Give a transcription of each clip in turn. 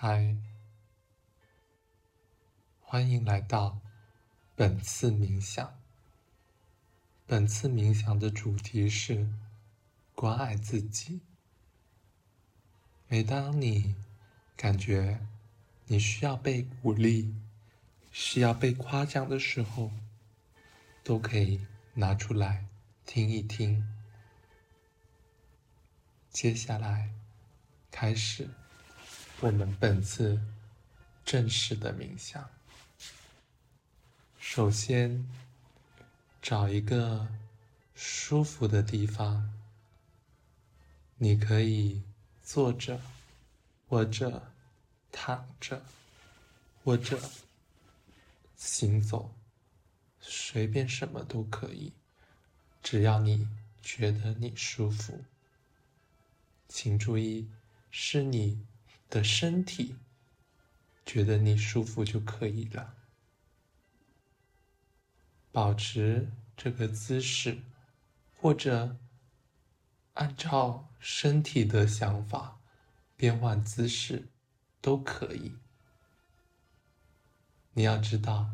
嗨，欢迎来到本次冥想。本次冥想的主题是关爱自己。每当你感觉你需要被鼓励、需要被夸奖的时候，都可以拿出来听一听。接下来开始我们本次正式的冥想。首先，找一个舒服的地方，你可以坐着，或者躺着，或者行走，随便什么都可以，只要你觉得你舒服。请注意，是你的身体觉得你舒服就可以了。保持这个姿势，或者按照身体的想法变换姿势都可以。你要知道，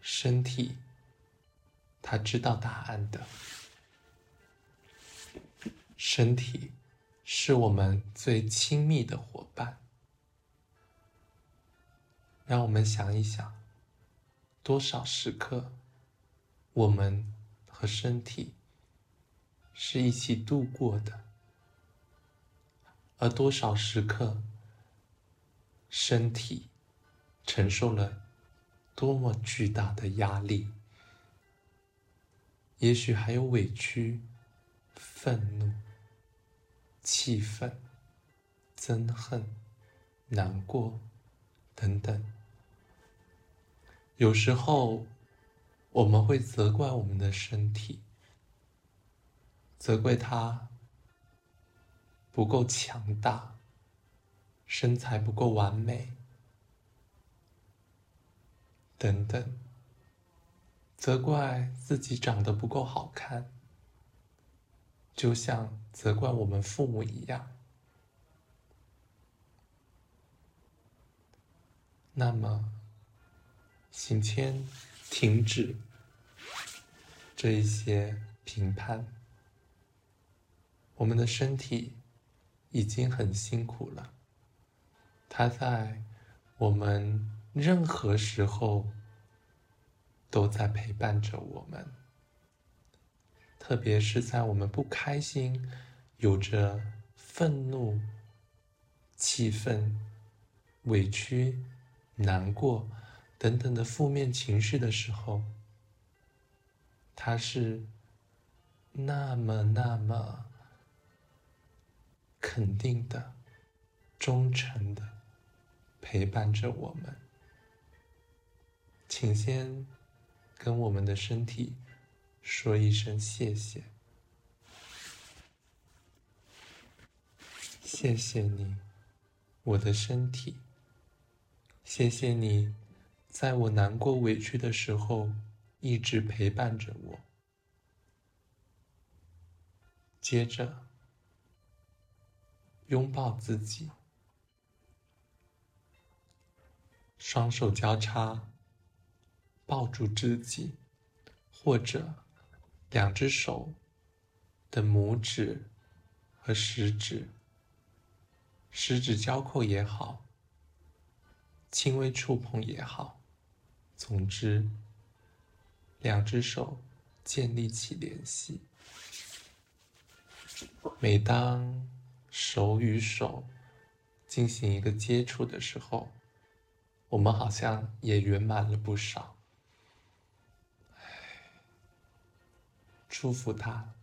身体他知道答案的，身体。是我们最亲密的伙伴。让我们想一想，多少时刻，我们和身体是一起度过的，而多少时刻，身体承受了多么巨大的压力，也许还有委屈、愤怒。气愤、憎恨、难过等等，有时候我们会责怪我们的身体，责怪它不够强大，身材不够完美，等等，责怪自己长得不够好看。就像责怪我们父母一样，那么，请先停止这一些评判。我们的身体已经很辛苦了，它在我们任何时候都在陪伴着我们。特别是在我们不开心、有着愤怒、气愤、委屈、难过等等的负面情绪的时候，他是那么那么肯定的、忠诚的陪伴着我们。请先跟我们的身体。说一声谢谢，谢谢你，我的身体。谢谢你，在我难过委屈的时候一直陪伴着我。接着，拥抱自己，双手交叉，抱住自己，或者。两只手的拇指和食指，食指交扣也好，轻微触碰也好，总之，两只手建立起联系。每当手与手进行一个接触的时候，我们好像也圆满了不少。祝福他。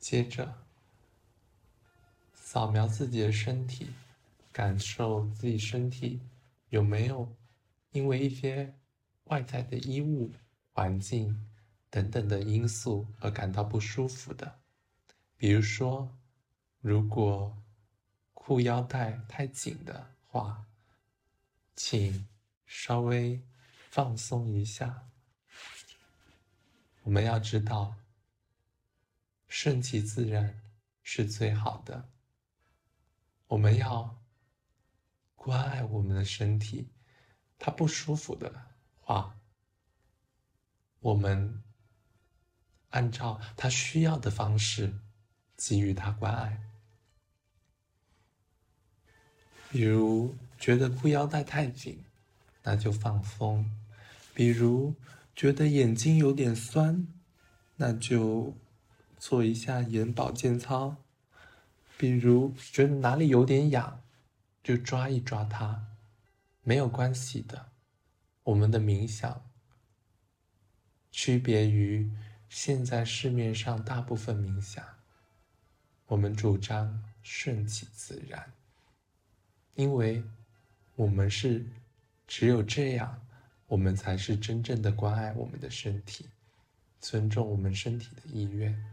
接着，扫描自己的身体，感受自己身体有没有因为一些外在的衣物、环境等等的因素而感到不舒服的。比如说，如果裤腰带太紧的话，请稍微放松一下。我们要知道，顺其自然是最好的。我们要关爱我们的身体，它不舒服的话，我们按照他需要的方式给予他关爱。比如觉得裤腰带太紧，那就放松；比如觉得眼睛有点酸，那就做一下眼保健操；比如觉得哪里有点痒，就抓一抓它，没有关系的。我们的冥想区别于现在市面上大部分冥想，我们主张顺其自然。因为，我们是只有这样，我们才是真正的关爱我们的身体，尊重我们身体的意愿。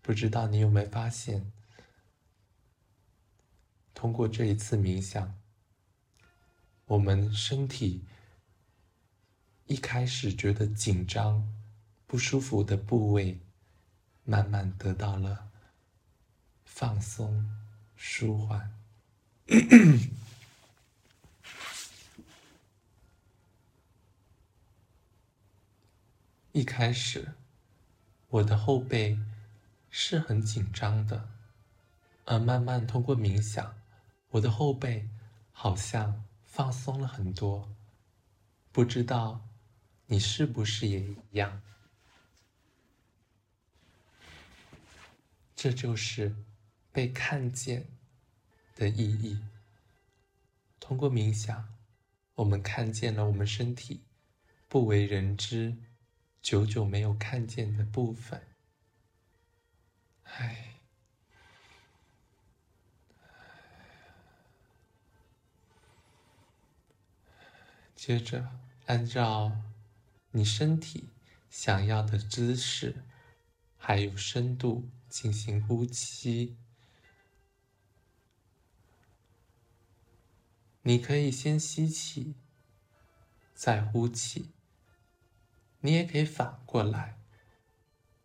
不知道你有没有发现，通过这一次冥想，我们身体一开始觉得紧张、不舒服的部位，慢慢得到了放松、舒缓。一开始，我的后背是很紧张的，而慢慢通过冥想，我的后背好像放松了很多。不知道你是不是也一样？这就是被看见。的意义。通过冥想，我们看见了我们身体不为人知、久久没有看见的部分。唉，接着按照你身体想要的姿势，还有深度进行呼吸。你可以先吸气，再呼气。你也可以反过来，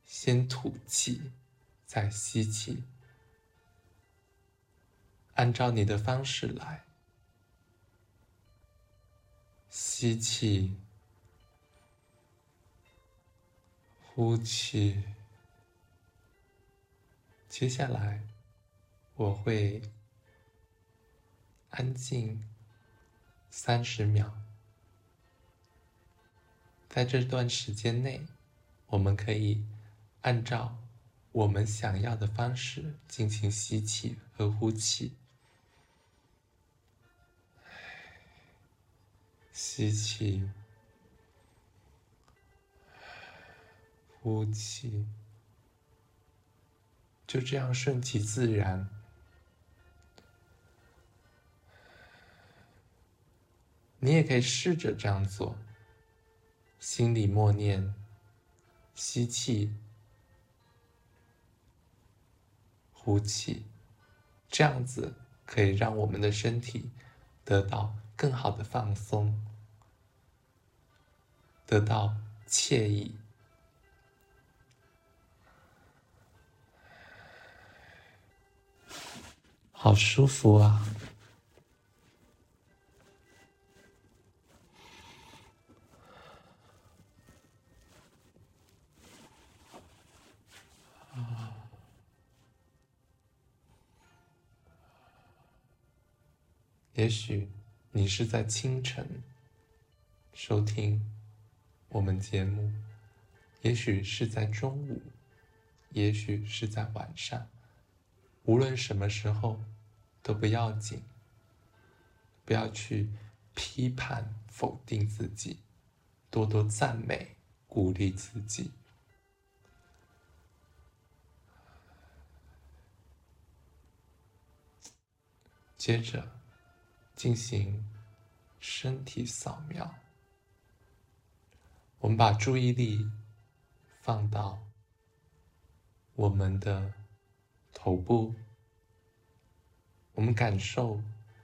先吐气，再吸气。按照你的方式来，吸气，呼气。接下来，我会。安静三十秒，在这段时间内，我们可以按照我们想要的方式进行吸气和呼气。吸气，呼气，就这样顺其自然。你也可以试着这样做，心里默念，吸气，呼气，这样子可以让我们的身体得到更好的放松，得到惬意，好舒服啊！也许你是在清晨收听我们节目，也许是在中午，也许是在晚上，无论什么时候都不要紧。不要去批判否定自己，多多赞美鼓励自己。接着。进行身体扫描，我们把注意力放到我们的头部，我们感受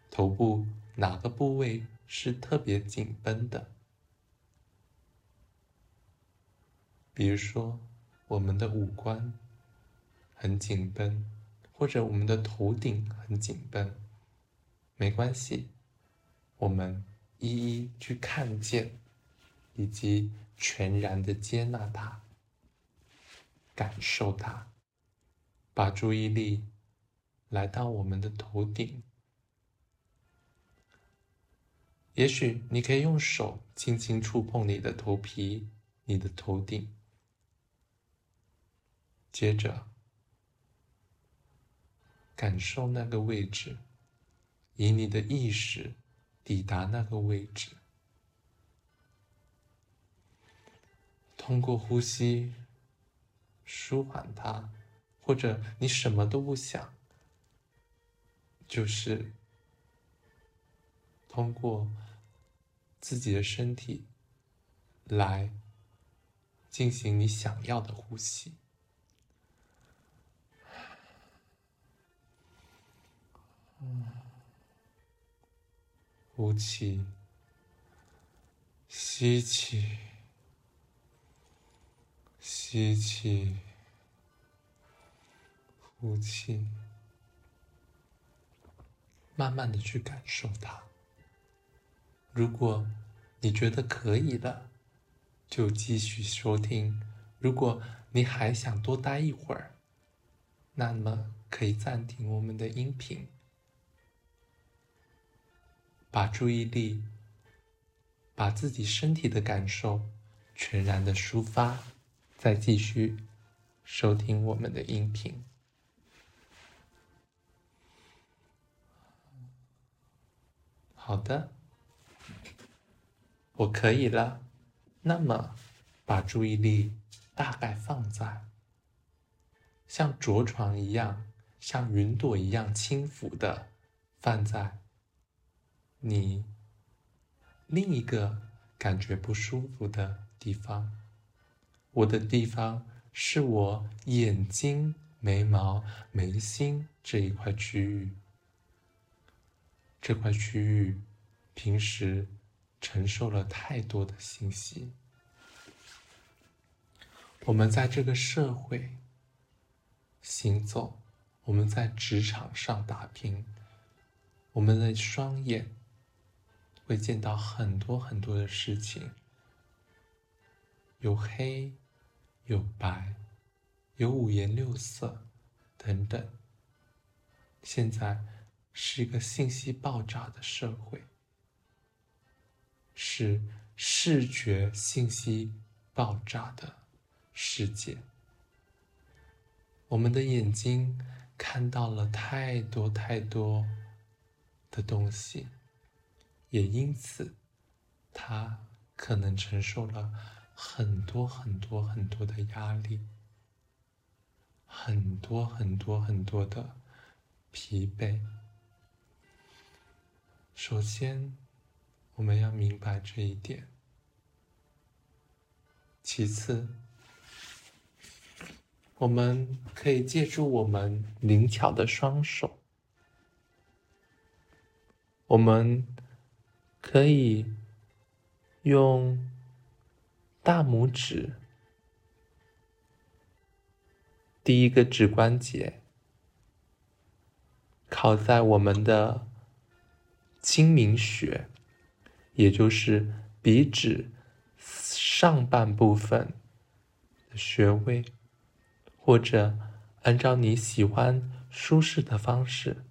头部哪个部位是特别紧绷的，比如说我们的五官很紧绷，或者我们的头顶很紧绷。没关系，我们一一去看见，以及全然的接纳它，感受它，把注意力来到我们的头顶。也许你可以用手轻轻触碰你的头皮、你的头顶，接着感受那个位置，以你的意识抵达那个位置，通过呼吸舒缓它，或者你什么都不想，就是。通过自己的身体来进行你想要的呼吸，呼气，吸气，吸气，呼气，慢慢的去感受它。如果你觉得可以了，就继续收听；如果你还想多待一会儿，那么可以暂停我们的音频，把注意力、把自己身体的感受全然的抒发，再继续收听我们的音频。好的。我可以了，那么把注意力大概放在像着床一样、像云朵一样轻浮的放在你另一个感觉不舒服的地方。我的地方是我眼睛、眉毛、眉心这一块区域，这块区域平时。承受了太多的信息。我们在这个社会行走，我们在职场上打拼，我们的双眼会见到很多很多的事情，有黑，有白，有五颜六色等等。现在是一个信息爆炸的社会。是视觉信息爆炸的世界。我们的眼睛看到了太多太多的东西，也因此，他可能承受了很多很多很多的压力，很多很多很多的疲惫。首先。我们要明白这一点。其次，我们可以借助我们灵巧的双手，我们可以用大拇指第一个指关节靠在我们的睛明穴。也就是鼻指上半部分的穴位，或者按照你喜欢舒适的方式，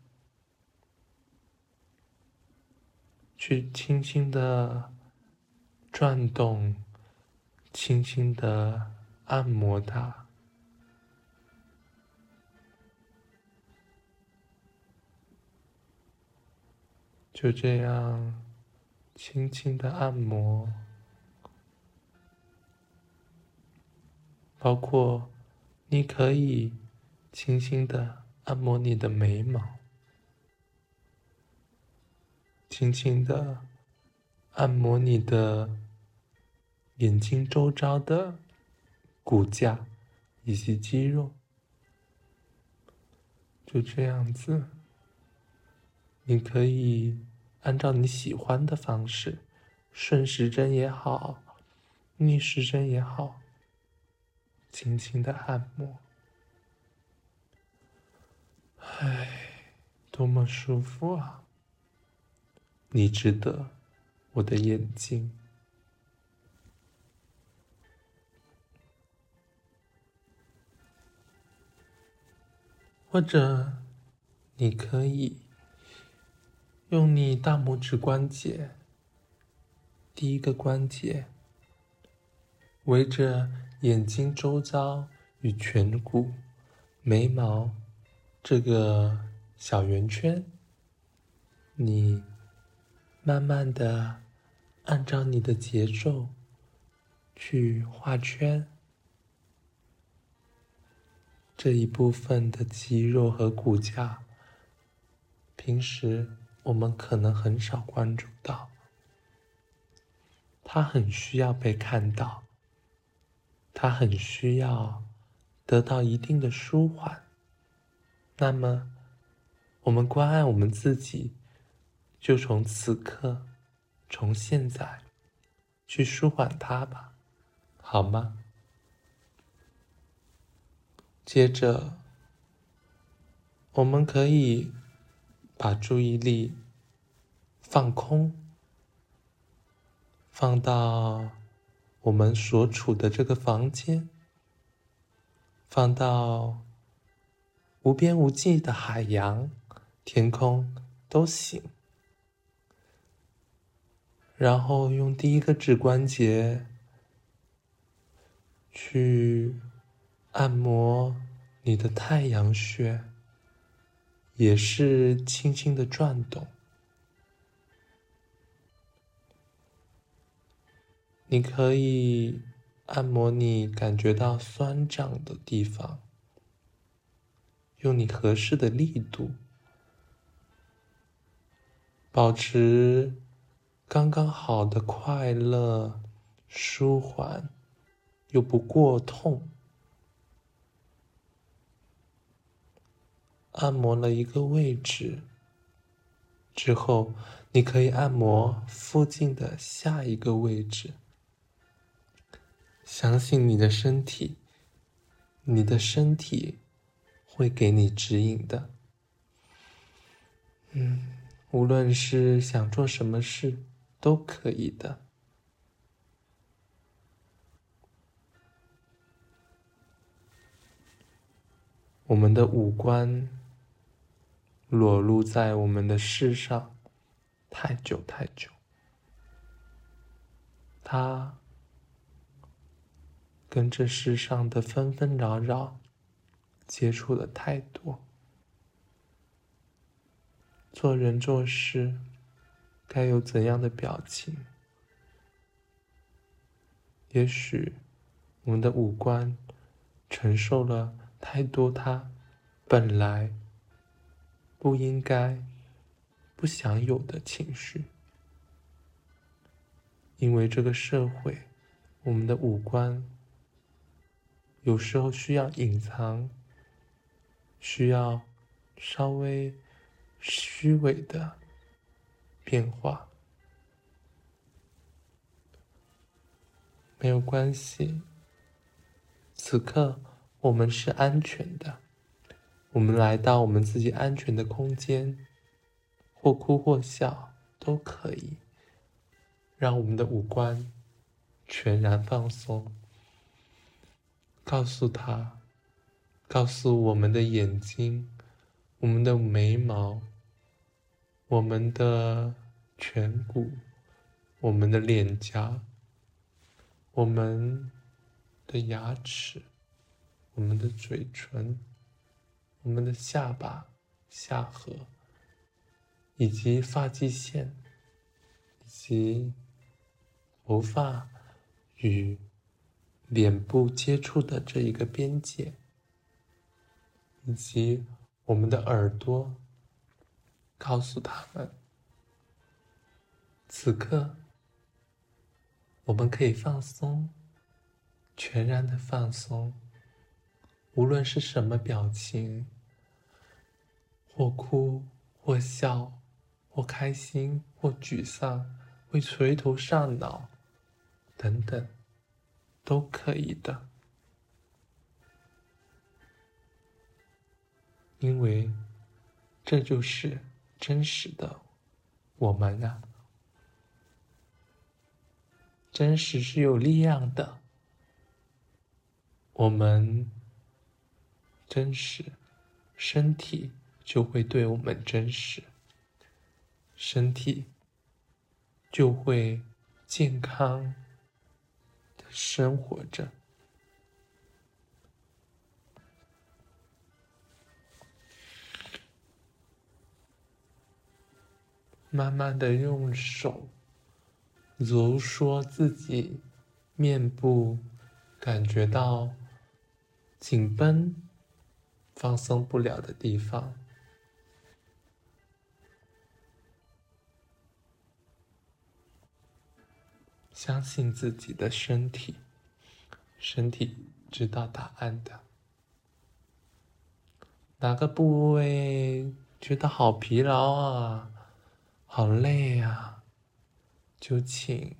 去轻轻的转动，轻轻的按摩它，就这样。轻轻的按摩，包括你可以轻轻的按摩你的眉毛，轻轻的按摩你的眼睛周遭的骨架以及肌肉，就这样子，你可以。按照你喜欢的方式，顺时针也好，逆时针也好，轻轻的按摩。唉，多么舒服啊！你值得我的眼睛。或者，你可以用你大拇指关节第一个关节围着眼睛周遭与颧骨、眉毛这个小圆圈，你慢慢的按照你的节奏去画圈。这一部分的肌肉和骨架，平时我们可能很少关注到，它很需要被看到，它很需要得到一定的舒缓。那么，我们关爱我们自己，就从此刻，从现在，去舒缓它吧，好吗？接着，我们可以把注意力放空，放到我们所处的这个房间，放到无边无际的海洋、天空都行。然后用第一个指关节去。按摩你的太阳穴，也是轻轻的转动。你可以按摩你感觉到酸胀的地方，用你合适的力度，保持刚刚好的快乐、舒缓，又不过痛。按摩了一个位置之后，你可以按摩附近的下一个位置。相信你的身体，你的身体会给你指引的。嗯，无论是想做什么事，都可以的。我们的五官。裸露在我们的世上太久太久，他跟这世上的纷纷扰扰接触的太多，做人做事该有怎样的表情？也许我们的五官承受了太多，他本来。不应该不想有的情绪，因为这个社会，我们的五官有时候需要隐藏，需要稍微虚伪的变化，没有关系。此刻我们是安全的。我们来到我们自己安全的空间，或哭或笑都可以，让我们的五官全然放松。告诉他，告诉我们的眼睛、我们的眉毛、我们的颧骨、我们的脸颊、我们的牙齿、我们的嘴唇。我们的下巴、下颌，以及发际线，以及头发与脸部接触的这一个边界，以及我们的耳朵，告诉他们，此刻我们可以放松，全然的放松。无论是什么表情，或哭，或笑，或开心，或沮丧，会垂头丧脑，等等，都可以的。因为这就是真实的我们啊，真实是有力量的。我们真实，身体就会对我们真实，身体就会健康的生活着。慢慢的用手如说自己面部，感觉到紧绷、放松不了的地方。相信自己的身体，身体知道答案的。哪个部位觉得好疲劳啊？好累呀，就请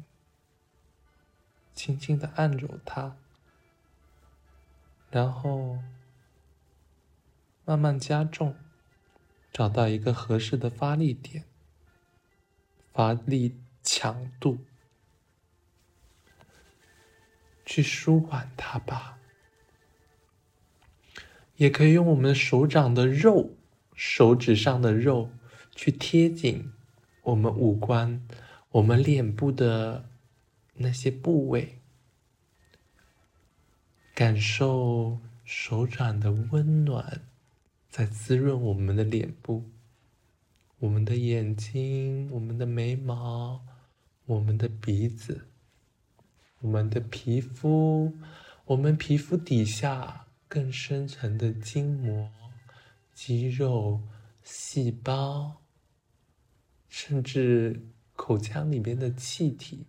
轻轻的按揉它，然后慢慢加重，找到一个合适的发力点，发力强度，去舒缓它吧。也可以用我们手掌的肉，手指上的肉去贴紧。我们五官，我们脸部的那些部位，感受手掌的温暖，在滋润我们的脸部，我们的眼睛，我们的眉毛，我们的鼻子，我们的皮肤，我们皮肤底下更深层的筋膜、肌肉、细胞。甚至口腔里边的气体、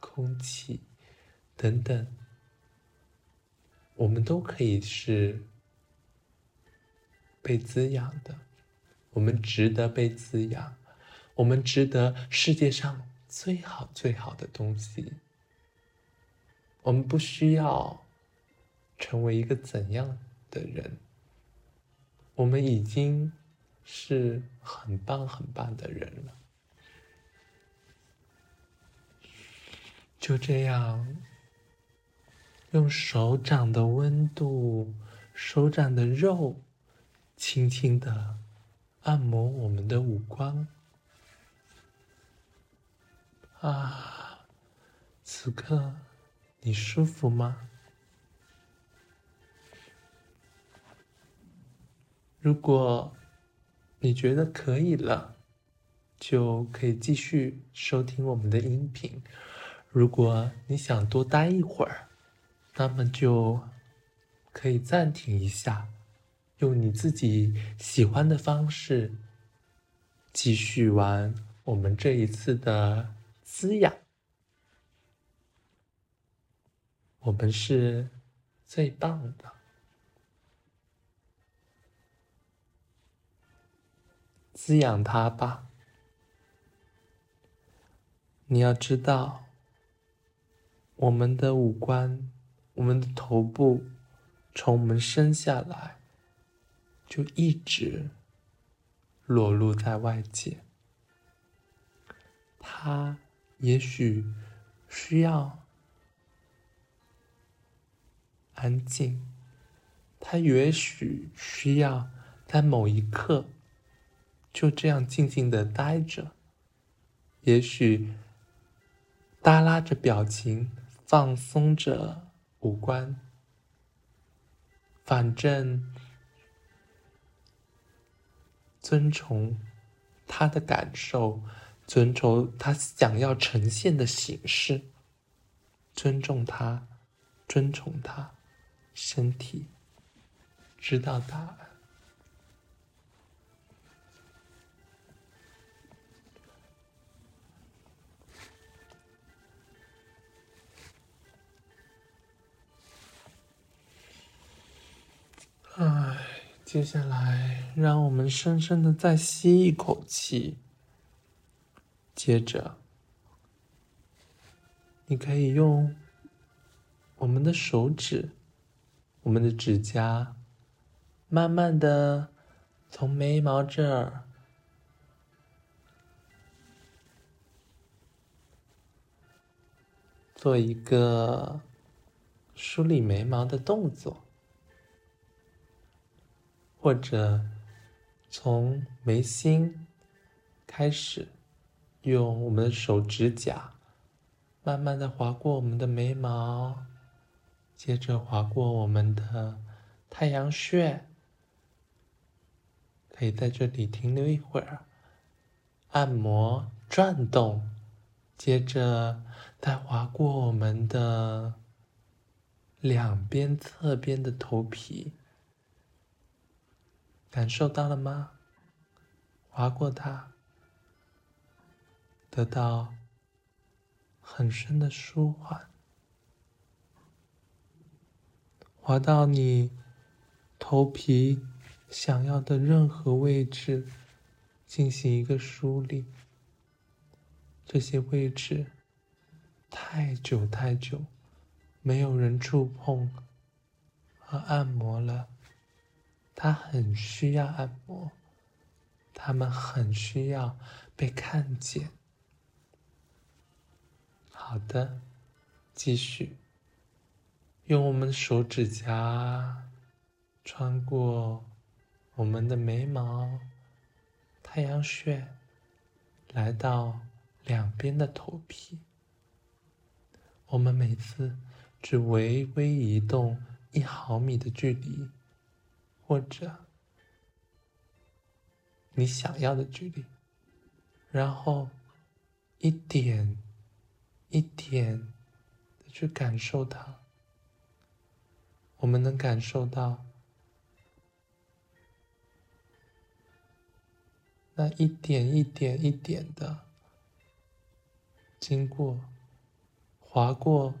空气等等，我们都可以是被滋养的。我们值得被滋养，我们值得世界上最好最好的东西。我们不需要成为一个怎样的人，我们已经。是很棒很棒的人了，就这样，用手掌的温度、手掌的肉，轻轻的按摩我们的五官。啊，此刻你舒服吗？如果。你觉得可以了，就可以继续收听我们的音频。如果你想多待一会儿，那么就可以暂停一下，用你自己喜欢的方式继续玩我们这一次的滋养。我们是最棒的。滋养它吧。你要知道，我们的五官，我们的头部，从我们生下来就一直裸露在外界。它也许需要安静，它也许需要在某一刻。就这样静静的待着，也许耷拉着表情，放松着五官，反正遵从他的感受，遵从他想要呈现的形式，尊重他，尊崇他，身体知道答案。唉接下来让我们深深的再吸一口气。接着你可以用我们的手指我们的指甲慢慢的从眉毛这儿做一个梳理眉毛的动作。或者从眉心开始，用我们的手指甲慢慢的划过我们的眉毛，接着划过我们的太阳穴，可以在这里停留一会儿，按摩转动。接着，再划过我们的两边侧边的头皮，感受到了吗？划过它，得到很深的舒缓，划到你头皮想要的任何位置，进行一个梳理。这些位置太久太久没有人触碰和按摩了，他很需要按摩，他们很需要被看见。好的，继续用我们的手指甲穿过我们的眉毛、太阳穴，来到。两边的头皮，我们每次只微微移动一毫米的距离，或者你想要的距离，然后一点一点的去感受它。我们能感受到那一点一点一点的。经过、划过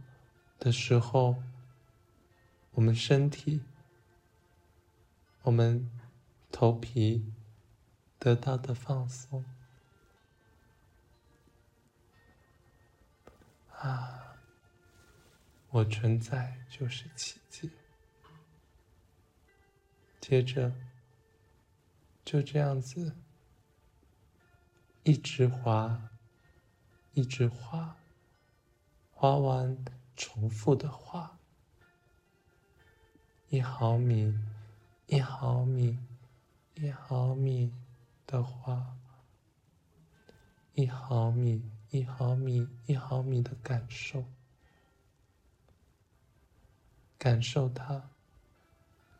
的时候，我们身体、我们头皮得到的放松啊！我存在就是奇迹。接着，就这样子，一直滑。一直滑，滑完重复的画，一毫米，一毫米，一毫米的画，一毫米，一毫米，一毫米的感受，感受它，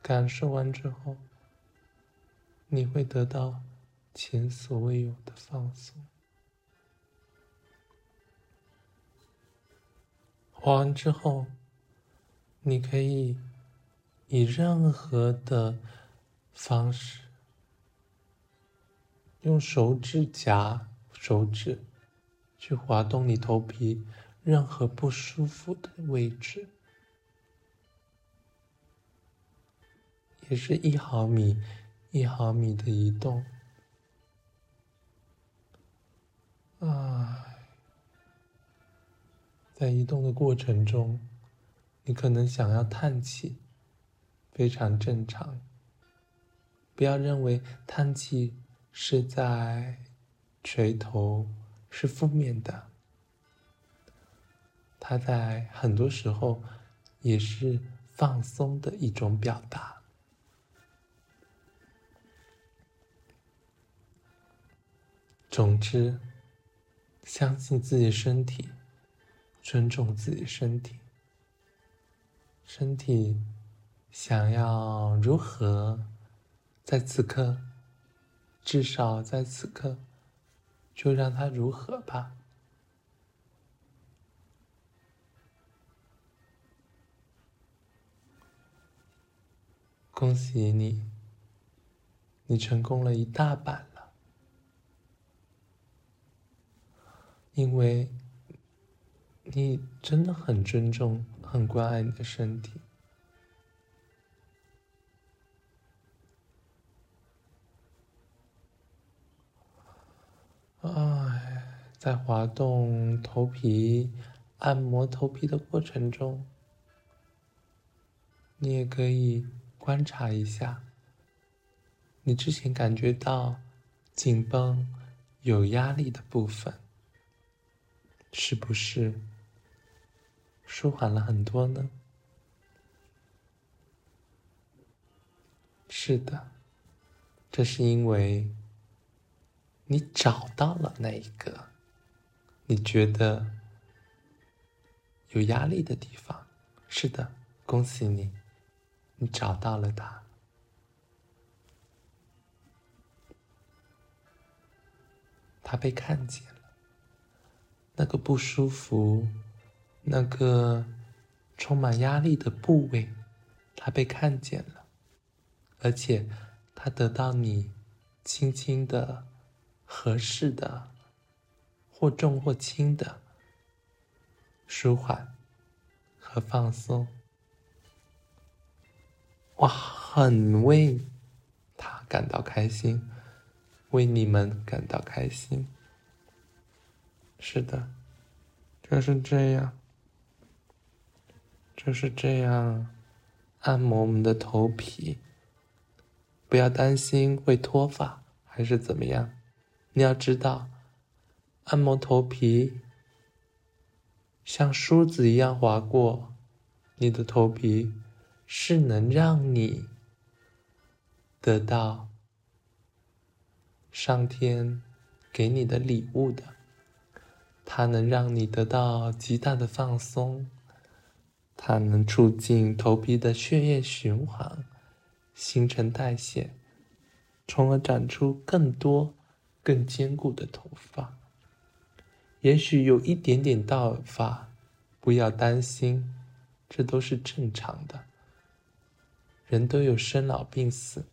感受完之后，你会得到前所未有的放松。画完之后，你可以以任何的方式，用手指甲、手指去滑动你头皮任何不舒服的位置，也是一毫米、一毫米的移动。啊。在移动的过程中，你可能想要叹气，非常正常。不要认为叹气是在垂头，是负面的。它在很多时候也是放松的一种表达。总之，相信自己身体。尊重自己身体，身体想要如何，在此刻，至少在此刻，就让它如何吧。恭喜你，你成功了一大半了，因为。你真的很尊重、很关爱你的身体。哎，在滑动头皮、按摩头皮的过程中，你也可以观察一下，你之前感觉到紧绷、有压力的部分，是不是？舒缓了很多呢？是的，这是因为你找到了那一个你觉得有压力的地方。是的，恭喜你，你找到了它。他被看见了，那个不舒服、那个充满压力的部位，他被看见了，而且他得到你轻轻的、合适的、或重或轻的舒缓和放松。我，很为他感到开心。为你们感到开心。是的，就是这样，就是这样，按摩我们的头皮。不要担心会脱发还是怎么样，你要知道，按摩头皮像梳子一样划过你的头皮，是能让你得到。上天给你的礼物的，它能让你得到极大的放松，它能促进头皮的血液循环、新陈代谢，从而长出更多、更坚固的头发。也许有一点点倒发，不要担心，这都是正常的。人都有生老病死。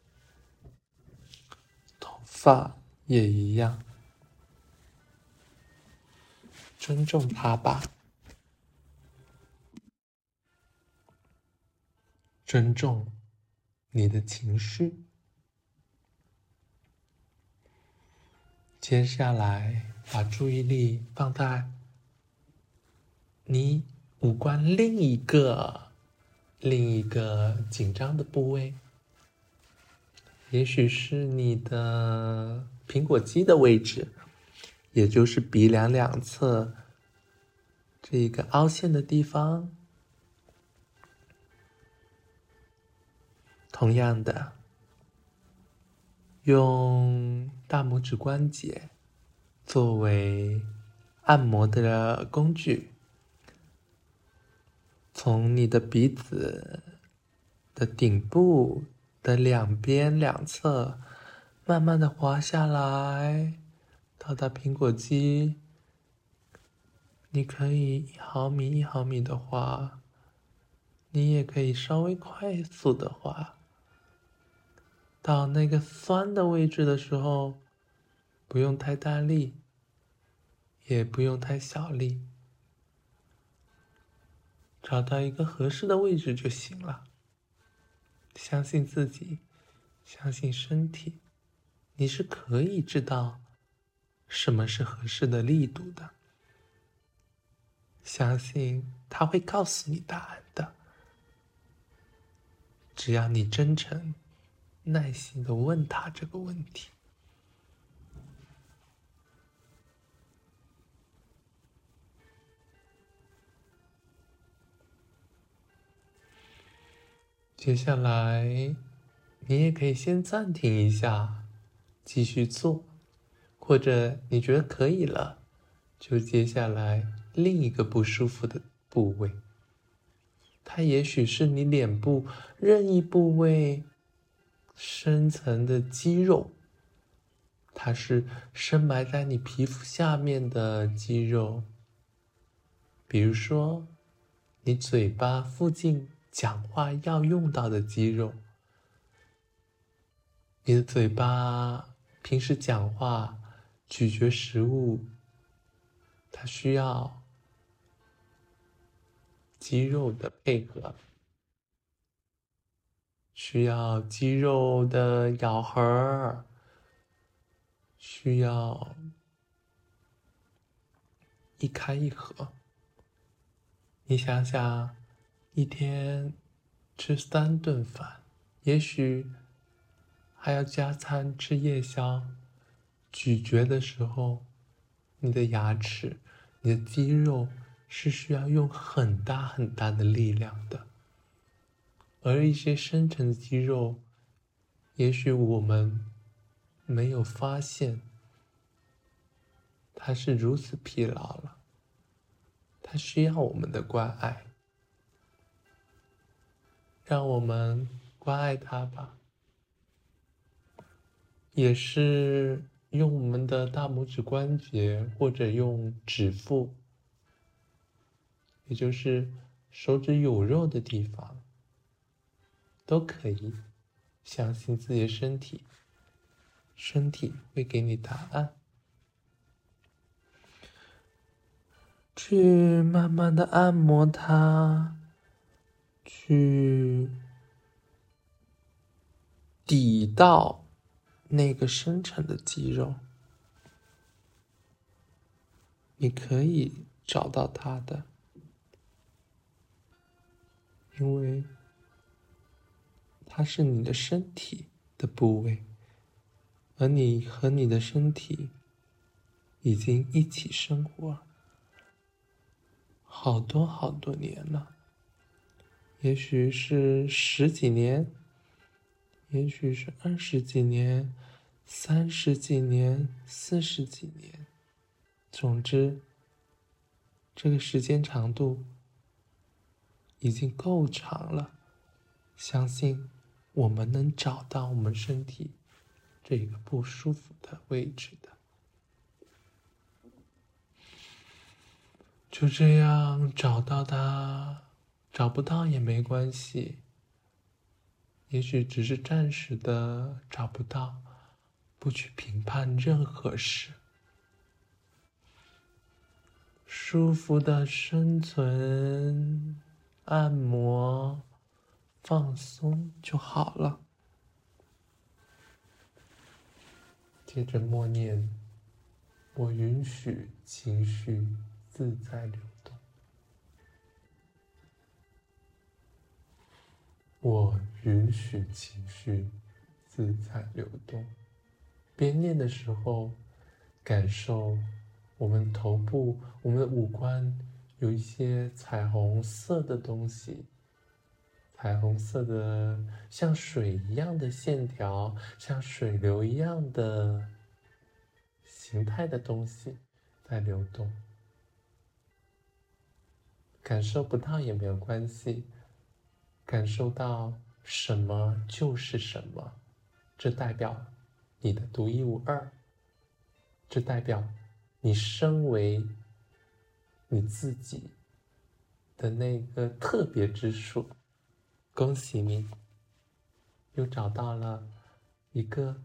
头发也一样，尊重他吧，尊重你的情绪。接下来，把注意力放在你五官另一个、另一个紧张的部位。也许是你的苹果肌的位置，也就是鼻梁两侧这一个凹陷的地方。同样的，用大拇指关节作为按摩的工具，从你的鼻子的顶部。的两边两侧，慢慢的滑下来，到达苹果肌。你可以一毫米一毫米的滑，你也可以稍微快速的滑。到那个酸的位置的时候，不用太大力，也不用太小力，找到一个合适的位置就行了。相信自己，相信身体，你是可以知道什么是合适的力度的。相信他会告诉你答案的，只要你真诚、耐心的问他这个问题。接下来，你也可以先暂停一下，继续做，或者你觉得可以了，就接下来另一个不舒服的部位。它也许是你脸部任意部位深层的肌肉，它是深埋在你皮肤下面的肌肉，比如说你嘴巴附近。讲话要用到的肌肉，你的嘴巴平时讲话、咀嚼食物，它需要肌肉的配合，需要肌肉的咬合，需要一开一合。你想想。一天吃三顿饭，也许还要加餐吃夜宵。咀嚼的时候，你的牙齿、你的肌肉是需要用很大很大的力量的，而一些深层的肌肉，也许我们没有发现，它是如此疲劳了，它需要我们的关爱，让我们关爱它吧，也是用我们的大拇指关节，或者用指腹。也就是手指有肉的地方，都可以相信自己的身体，身体会给你答案。去慢慢的按摩它，去抵到那个深层的肌肉，你可以找到它的。因为它是你的身体的部位，而你和你的身体已经一起生活好多好多年了，也许是十几年，也许是二十几年、三十几年、四十几年，总之，这个时间长度。已经够长了，相信我们能找到我们身体这个不舒服的位置的。就这样找到它，找不到也没关系，也许只是暂时的找不到，不去评判任何事，舒服的生存。按摩，放松就好了。接着默念：“我允许情绪自在流动。”我允许情绪自在流动。边念的时候，感受我们头部、我们的五官。有一些彩虹色的东西，彩虹色的像水一样的线条，像水流一样的形态的东西在流动。感受不到也没有关系，感受到什么就是什么，这代表你的独一无二，这代表你身为。你自己的那个特别之处，恭喜你，又找到了一个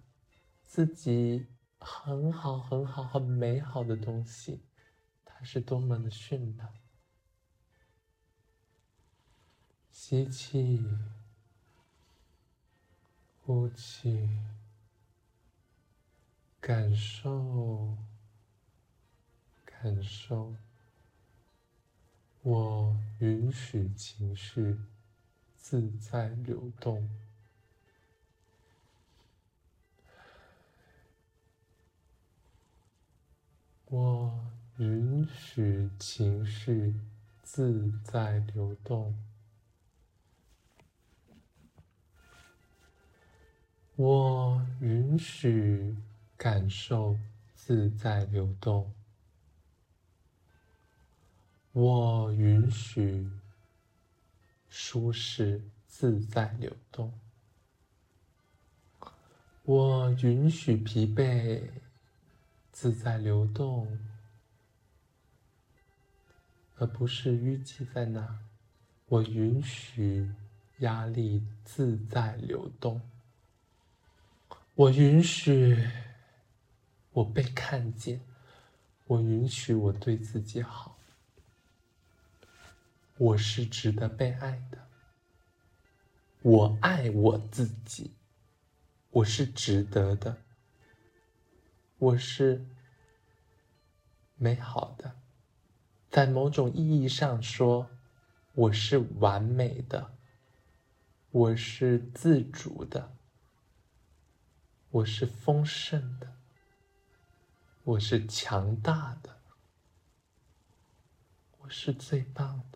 自己很好、很好、很美好的东西，它是多么的绚烂！吸气，呼气，感受，感受。我允许情绪自在流动。我允许情绪自在流动。我允许感受自在流动。我允许舒适自在流动。我允许疲惫自在流动，而不是淤积在那。我允许压力自在流动。我允许我被看见。我允许我对自己好。我是值得被爱的，我爱我自己，我是值得的，我是美好的，在某种意义上说，我是完美的，我是自主的，我是丰盛的，我是强大的。我是最棒的，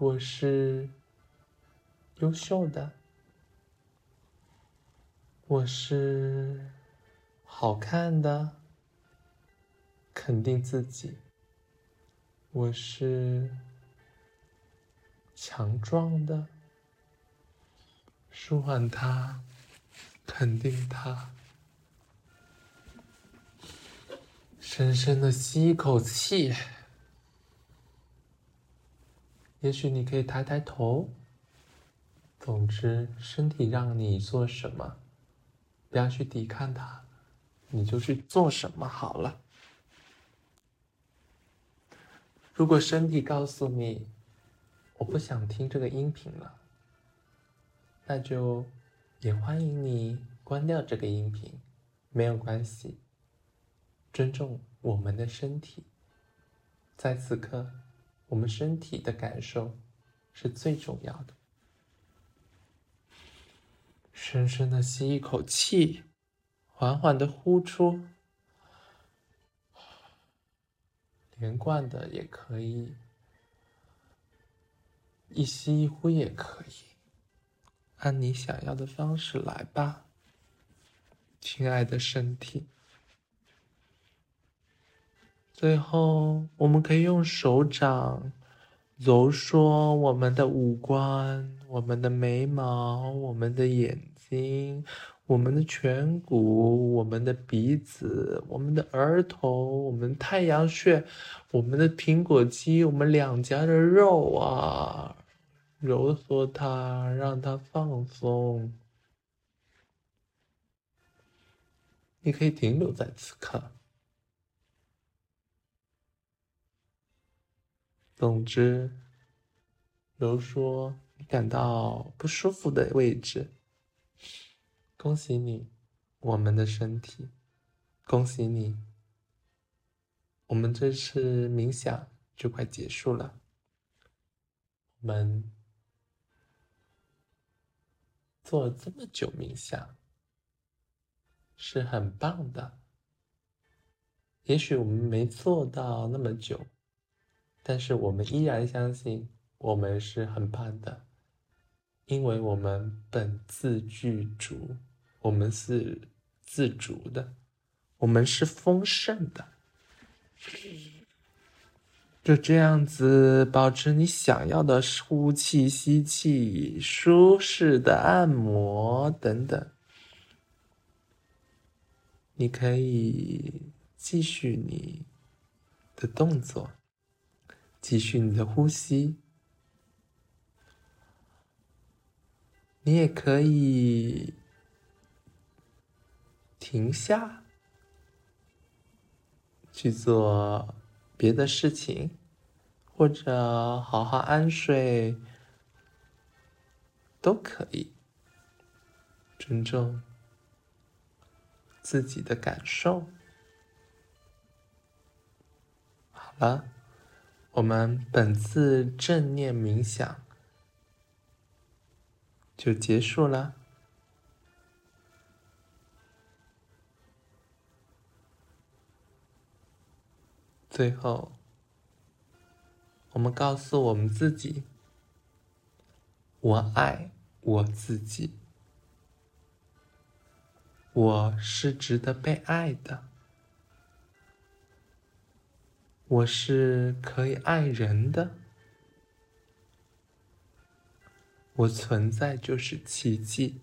我是优秀的，我是好看的，肯定自己，我是强壮的，舒缓它，肯定它。深深的吸一口气，也许你可以抬抬头。总之，身体让你做什么，不要去抵抗它，你就去做什么好了。如果身体告诉你我不想听这个音频了，那就也欢迎你关掉这个音频，没有关系。尊重我们的身体，在此刻，我们身体的感受是最重要的。深深的吸一口气，缓缓的呼出，连贯的也可以，一吸一呼也可以，按你想要的方式来吧，亲爱的身体。最后，我们可以用手掌揉搓我们的五官、我们的眉毛、我们的眼睛、我们的颧骨、我们的鼻子、我们的额头、我们太阳穴、我们的苹果肌、我们两颊的肉啊，揉搓它，让它放松。你可以停留在此刻。总之，如说你感到不舒服的位置，恭喜你，我们的身体，恭喜你，我们这次冥想就快结束了。我们做了这么久冥想，是很棒的。也许我们没做到那么久。但是我们依然相信，我们是很棒的，因为我们本自具足，我们是自足的，我们是丰盛的。就这样子，保持你想要的呼气、吸气、舒适的按摩等等，你可以继续你的动作。继续你的呼吸，你也可以停下去做别的事情，或者好好安睡，都可以。尊重自己的感受。好了。我们本次正念冥想就结束了。最后，我们告诉我们自己：“我爱我自己，我是值得被爱的。”我是可以爱人的，我存在就是奇迹。